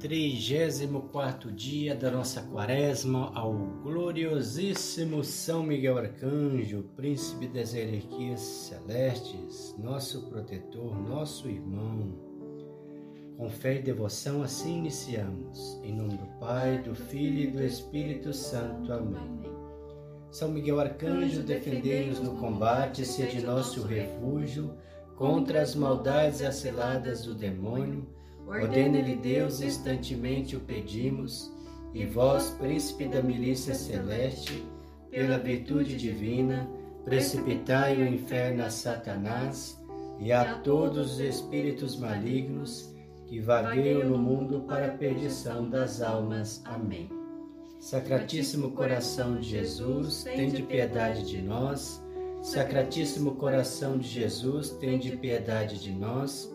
34 dia da nossa quaresma ao gloriosíssimo São Miguel Arcanjo, príncipe das hierarquias celestes, nosso protetor, nosso irmão. Com fé e devoção assim iniciamos. Em nome do Pai, do Filho e do Espírito Santo. Amém. São Miguel Arcanjo, defendei-nos no combate, seja nosso refúgio contra as maldades aceladas do demônio Ordene-lhe Deus, instantemente o pedimos, e vós, príncipe da milícia celeste, pela virtude divina, precipitai o inferno a Satanás e a todos os espíritos malignos que vagueiam no mundo para a perdição das almas. Amém. Sacratíssimo coração de Jesus, tende piedade de nós. Sacratíssimo coração de Jesus, tende piedade de nós.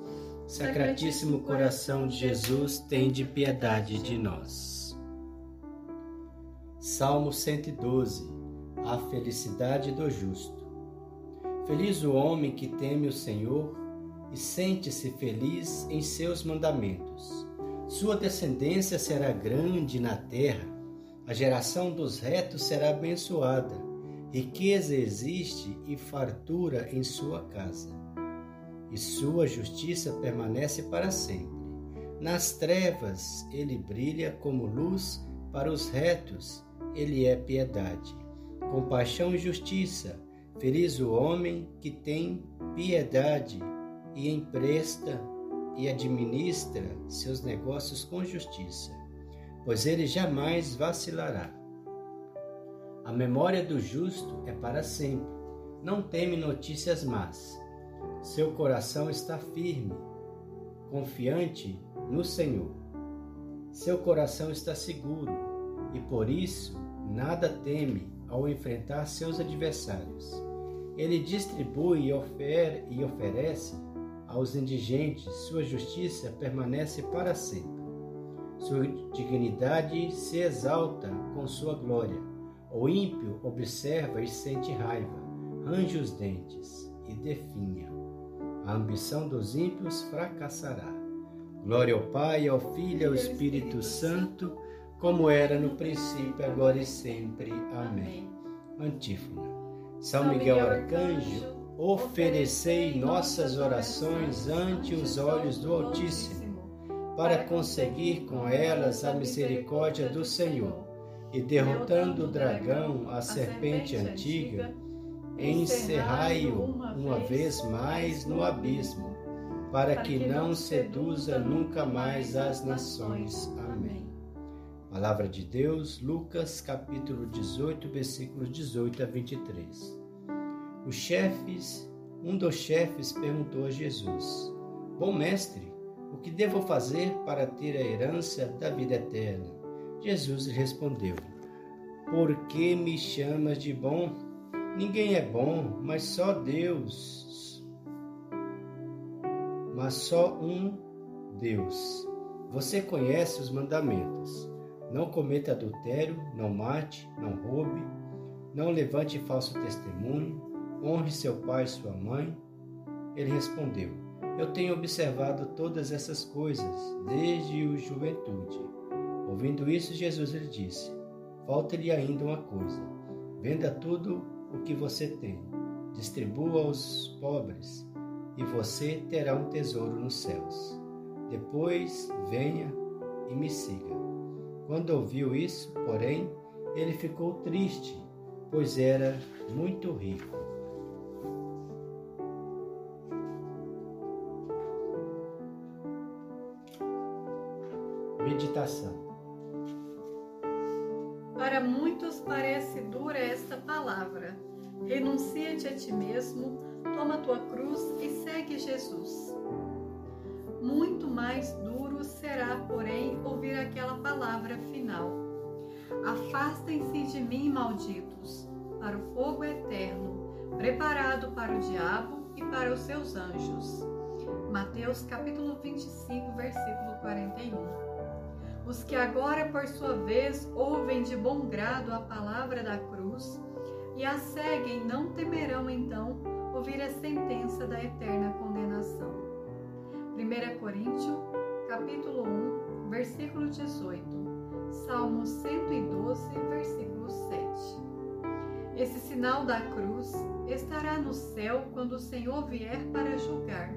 Sacratíssimo coração de Jesus, tende piedade de nós. Salmo 112 A felicidade do justo. Feliz o homem que teme o Senhor e sente-se feliz em seus mandamentos. Sua descendência será grande na terra, a geração dos retos será abençoada. Riqueza existe e fartura em sua casa e sua justiça permanece para sempre. Nas trevas ele brilha como luz para os retos, ele é piedade. Compaixão e justiça, feliz o homem que tem piedade e empresta e administra seus negócios com justiça, pois ele jamais vacilará. A memória do justo é para sempre, não teme notícias más seu coração está firme, confiante no Senhor. Seu coração está seguro e por isso nada teme ao enfrentar seus adversários. Ele distribui e, ofer e oferece aos indigentes, sua justiça permanece para sempre. Sua dignidade se exalta com sua glória. O ímpio observa e sente raiva, range os dentes e definha. A ambição dos ímpios fracassará. Glória ao Pai, ao Filho e ao Espírito Santo, como era no princípio, agora e sempre. Amém. Antífona. São Miguel Arcanjo, oferecei nossas orações ante os olhos do Altíssimo, para conseguir com elas a misericórdia do Senhor, e derrotando o dragão, a serpente antiga, encerrai-o uma vez mais no abismo, para que não seduza nunca mais as nações. Amém. Palavra de Deus, Lucas capítulo 18, versículos 18 a 23. Os chefes, um dos chefes perguntou a Jesus: Bom mestre, o que devo fazer para ter a herança da vida eterna? Jesus respondeu: Por que me chamas de bom? Ninguém é bom, mas só Deus. Mas só um Deus. Você conhece os mandamentos. Não cometa adultério, não mate, não roube, não levante falso testemunho, honre seu pai e sua mãe. Ele respondeu: Eu tenho observado todas essas coisas desde a juventude. Ouvindo isso, Jesus lhe disse: Falta-lhe ainda uma coisa. Venda tudo o que você tem, distribua aos pobres, e você terá um tesouro nos céus. Depois venha e me siga. Quando ouviu isso, porém, ele ficou triste, pois era muito rico. Meditação parece dura esta palavra. Renuncia-te a ti mesmo, toma tua cruz e segue Jesus. Muito mais duro será, porém, ouvir aquela palavra final. Afastem-se de mim, malditos, para o fogo eterno, preparado para o diabo e para os seus anjos. Mateus capítulo 25, versículo 41. Os que agora, por sua vez, ouvem de bom grado a palavra da cruz e a seguem, não temerão então ouvir a sentença da eterna condenação. 1 Coríntios, capítulo 1, versículo 18. Salmo 112, versículo 7. Esse sinal da cruz estará no céu quando o Senhor vier para julgar.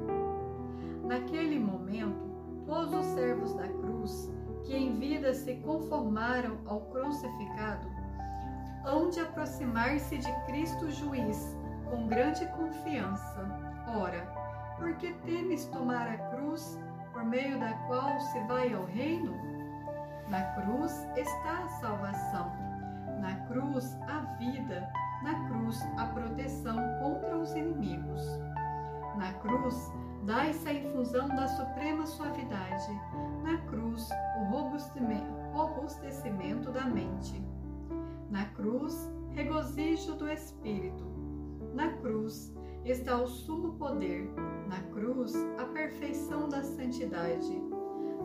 Naquele momento, todos os servos da cruz, que em vida se conformaram ao crucificado, hão de aproximar-se de Cristo juiz com grande confiança. Ora, por que temes tomar a cruz por meio da qual se vai ao reino? Na cruz está a salvação, na cruz a vida, na cruz a proteção contra os inimigos. Na cruz dai-se a infusão da suprema suavidade, na cruz o robustecimento da mente. Na cruz, regozijo do espírito. Na cruz está o sumo poder, na cruz a perfeição da santidade.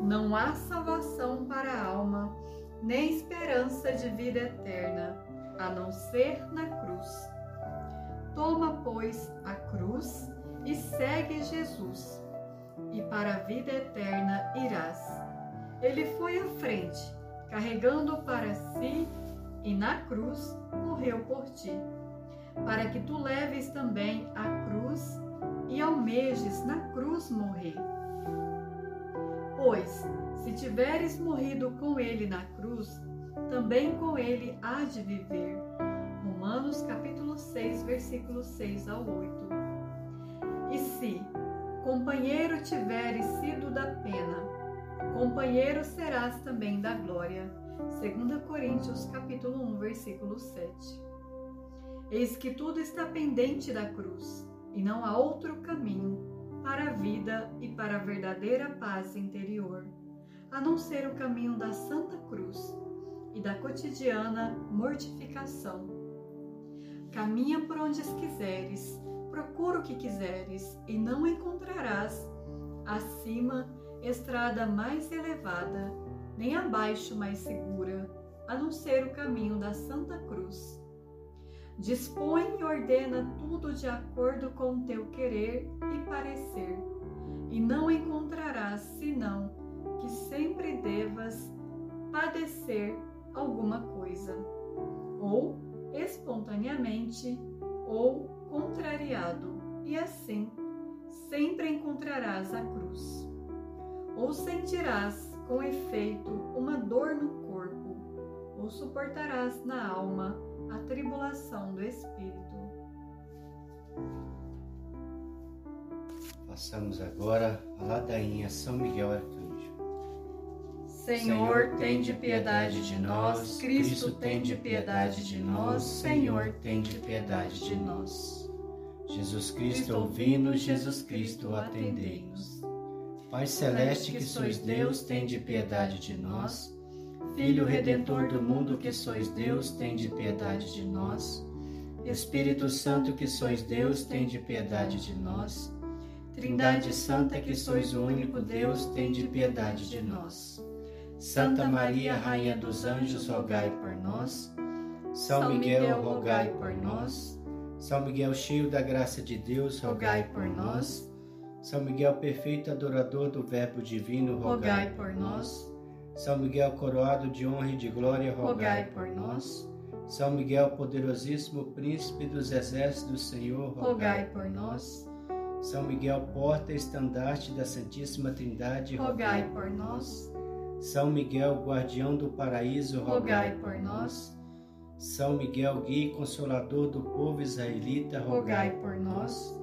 Não há salvação para a alma, nem esperança de vida eterna, a não ser na cruz. Toma, pois, a cruz e segue Jesus, e para a vida eterna irás. Ele foi à frente, carregando para si, e na cruz morreu por ti, para que tu leves também a cruz e almejes na cruz morrer. Pois, se tiveres morrido com ele na cruz, também com ele há de viver. Romanos capítulo 6, versículos 6 ao 8. E se companheiro tiveres sido da companheiro serás também da glória. 2 Coríntios capítulo 1, versículo 7. Eis que tudo está pendente da cruz, e não há outro caminho para a vida e para a verdadeira paz interior, a não ser o caminho da Santa Cruz e da cotidiana mortificação. Caminha por onde quiseres, procura o que quiseres e não encontrarás acima estrada mais elevada, nem abaixo mais segura, a não ser o caminho da Santa Cruz. Dispõe e ordena tudo de acordo com o teu querer e parecer, e não encontrarás senão que sempre devas padecer alguma coisa, ou espontaneamente, ou contrariado, e assim sempre encontrarás a cruz. Ou sentirás com efeito uma dor no corpo, ou suportarás na alma a tribulação do espírito. Passamos agora a ladainha São Miguel Arcanjo. Senhor, tem de piedade de nós. Cristo, tem de piedade de nós. Senhor, tem de piedade de nós. Jesus Cristo, ouvi-nos, Jesus Cristo, atendei-nos. Pai celeste, que sois Deus, tende piedade de nós. Filho redentor do mundo, que sois Deus, tende piedade de nós. Espírito Santo, que sois Deus, tende piedade de nós. Trindade Santa, que sois o único Deus, tende piedade de nós. Santa Maria, Rainha dos Anjos, rogai por nós. São Miguel, rogai por nós. São Miguel, cheio da graça de Deus, rogai por nós. São Miguel, perfeito adorador do Verbo Divino, rogai por nós. São Miguel, coroado de honra e de glória, rogai por nós. São Miguel, poderosíssimo príncipe dos exércitos do Senhor, rogai por nós. São Miguel, porta e estandarte da Santíssima Trindade, rogai por nós. São Miguel, guardião do paraíso, rogai por nós. São Miguel, guia e consolador do povo israelita, rogai por nós.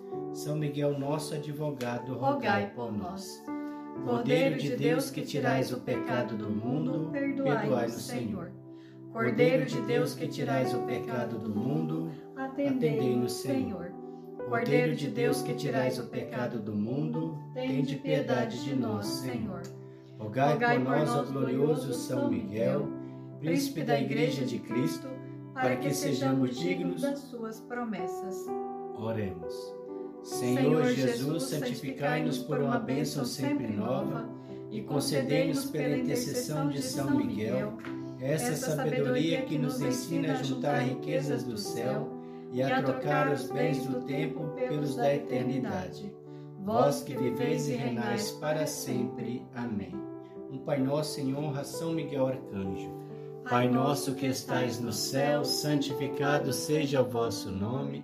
São Miguel, nosso advogado, rogai por nós. Cordeiro de Deus, que tirais o pecado do mundo, perdoai-nos, Senhor. Cordeiro de Deus, que tirais o pecado do mundo, atendei-nos, Senhor. Cordeiro de Deus, que tirais o pecado do mundo, tende piedade de nós, Senhor. Rogai, por nós, ó glorioso São Miguel, príncipe da Igreja de Cristo, para que sejamos dignos das suas promessas. Oremos. Senhor Jesus, santificai-nos por uma bênção sempre nova e concedei-nos pela intercessão de São Miguel essa sabedoria que nos ensina a juntar riquezas do céu e a trocar os bens do tempo pelos da eternidade. Vós que viveis e reinais para sempre. Amém um Pai Nosso em honra a São Miguel Arcanjo. Pai nosso que estais no céu, santificado seja o vosso nome.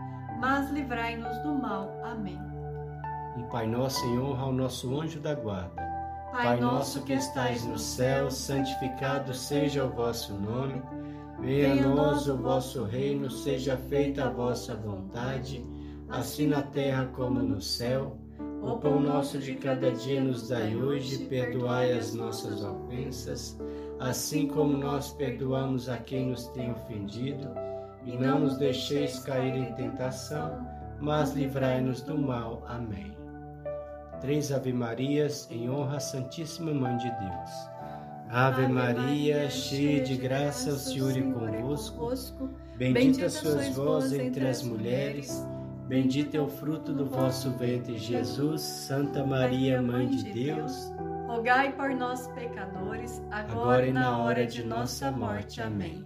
mas livrai-nos do mal. Amém. Um Pai nosso em honra ao nosso anjo da guarda. Pai nosso que estais no céu, santificado seja o vosso nome. Venha a nós o vosso reino, seja feita a vossa vontade, assim na terra como no céu. O pão nosso de cada dia nos dai hoje, perdoai as nossas ofensas, assim como nós perdoamos a quem nos tem ofendido, e não nos deixeis cair em tentação, mas livrai-nos do mal. Amém. Três Ave Marias em honra à Santíssima Mãe de Deus. Ave Maria, cheia de graça, o Senhor é convosco. Bendita sois vós entre as mulheres, bendito é o fruto do vosso ventre, Jesus. Santa Maria, Mãe de Deus rogai por nós, pecadores, agora, agora e na hora de nossa morte. Amém.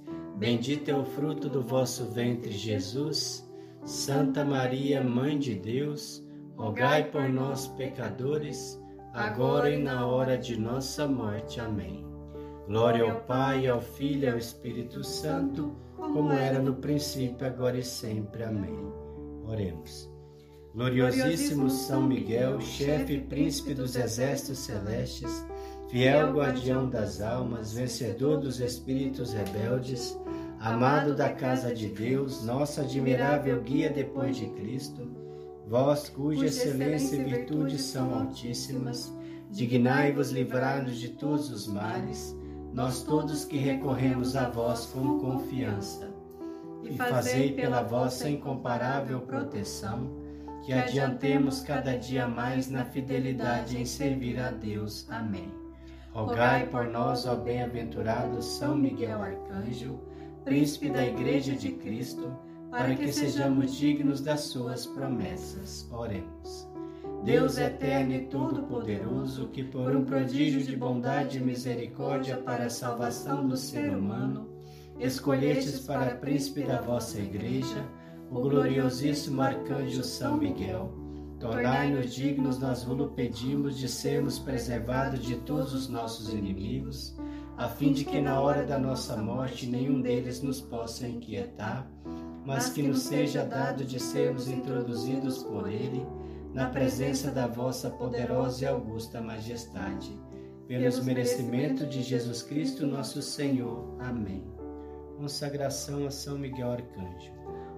bendito é o fruto do vosso ventre, Jesus. Santa Maria, Mãe de Deus, rogai por nós, pecadores, agora e na hora de nossa morte. Amém. Glória ao Pai, ao Filho e ao Espírito Santo, como era no princípio, agora e sempre. Amém. Oremos. Gloriosíssimo São Miguel, chefe e príncipe dos exércitos celestes, fiel guardião das almas, vencedor dos espíritos rebeldes, amado da casa de Deus, nossa admirável guia depois de Cristo, vós cuja excelência e virtude são altíssimas, dignai-vos livrar-nos de todos os males, nós todos que recorremos a vós com confiança. E fazei pela vossa incomparável proteção, que adiantemos cada dia mais na fidelidade em servir a Deus. Amém. Rogai por nós, ó bem-aventurado São Miguel Arcanjo, príncipe da Igreja de Cristo, para que sejamos dignos das suas promessas. Oremos. Deus eterno e todo-poderoso, que por um prodígio de bondade e misericórdia para a salvação do ser humano, escolhestes para príncipe da vossa igreja o gloriosíssimo arcanjo São Miguel. Tornai-nos dignos, nós vos pedimos, de sermos preservados de todos os nossos inimigos, a fim de que na hora da nossa morte nenhum deles nos possa inquietar mas que nos seja dado de sermos introduzidos por Ele na presença da vossa poderosa e augusta majestade. Pelos merecimentos de Jesus Cristo, nosso Senhor. Amém. Consagração a São Miguel Arcanjo.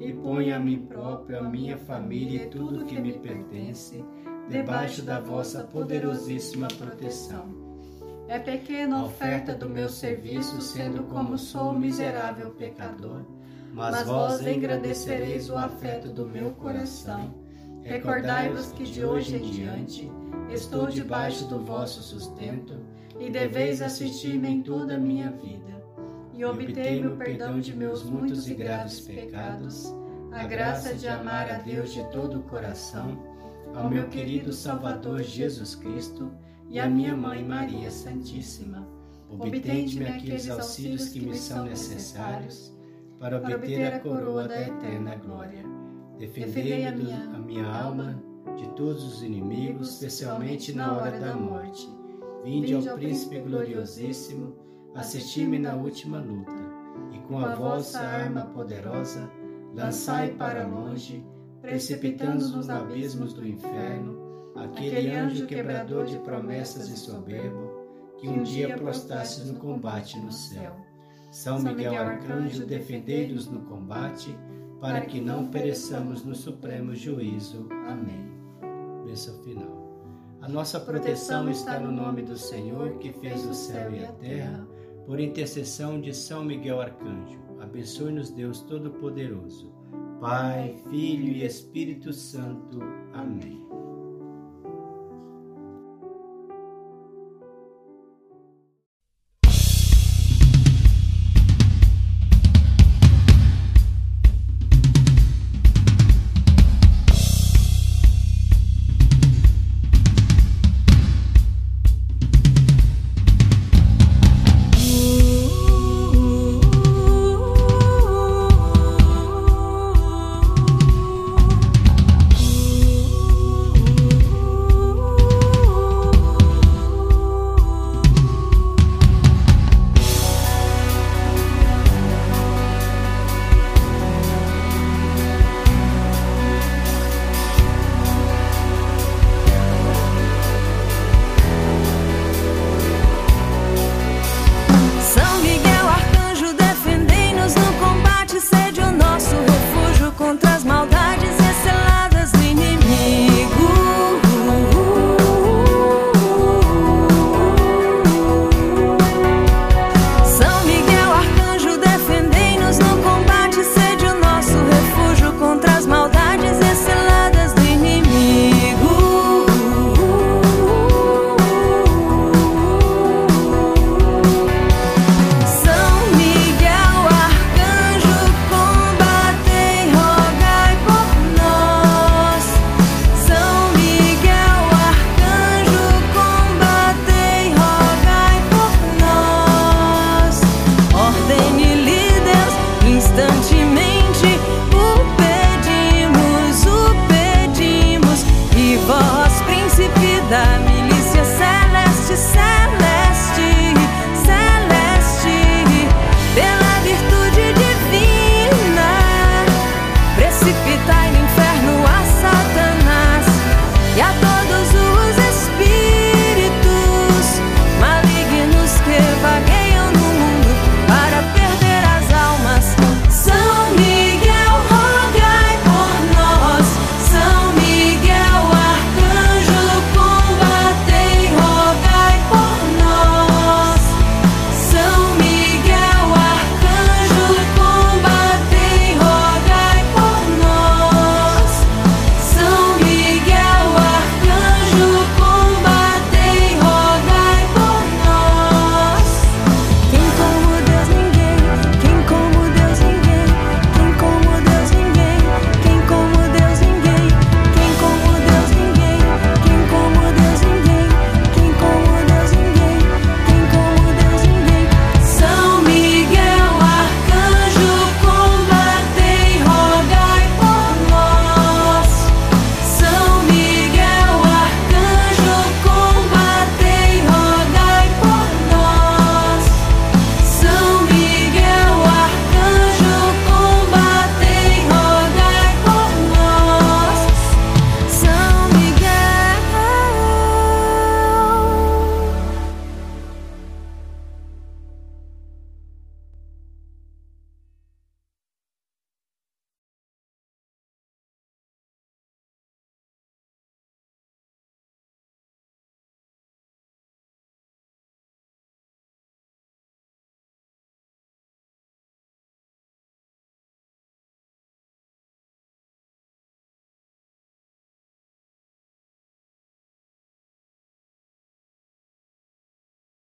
e ponho a mim próprio, a minha família e tudo que me pertence, debaixo da vossa poderosíssima proteção. É pequena a oferta do meu serviço, sendo como sou miserável pecador mas vós engrandecereis o afeto do meu coração. Recordai-vos que de hoje em diante estou debaixo do vosso sustento e deveis assistir-me em toda a minha vida. E obtei-me o perdão de meus muitos e graves pecados, a graça de amar a Deus de todo o coração, ao meu querido Salvador Jesus Cristo e à minha Mãe Maria Santíssima. Obtende-me aqueles auxílios que me são necessários para obter a coroa da eterna glória. Defendei a minha, a minha alma de todos os inimigos, especialmente na hora da morte. Vinde ao príncipe gloriosíssimo, assisti-me na última luta, e com a vossa arma poderosa, lançai para longe, precipitando-nos nos abismos do inferno, aquele anjo quebrador de promessas e soberbo, que um dia prostraste no combate no céu. São Miguel Arcanjo, defendei-nos no combate, para que não pereçamos no supremo juízo. Amém. Bênção final. A nossa proteção está no nome do Senhor, que fez o céu e a terra, por intercessão de São Miguel Arcanjo. Abençoe-nos, Deus Todo-Poderoso. Pai, Filho e Espírito Santo. Amém.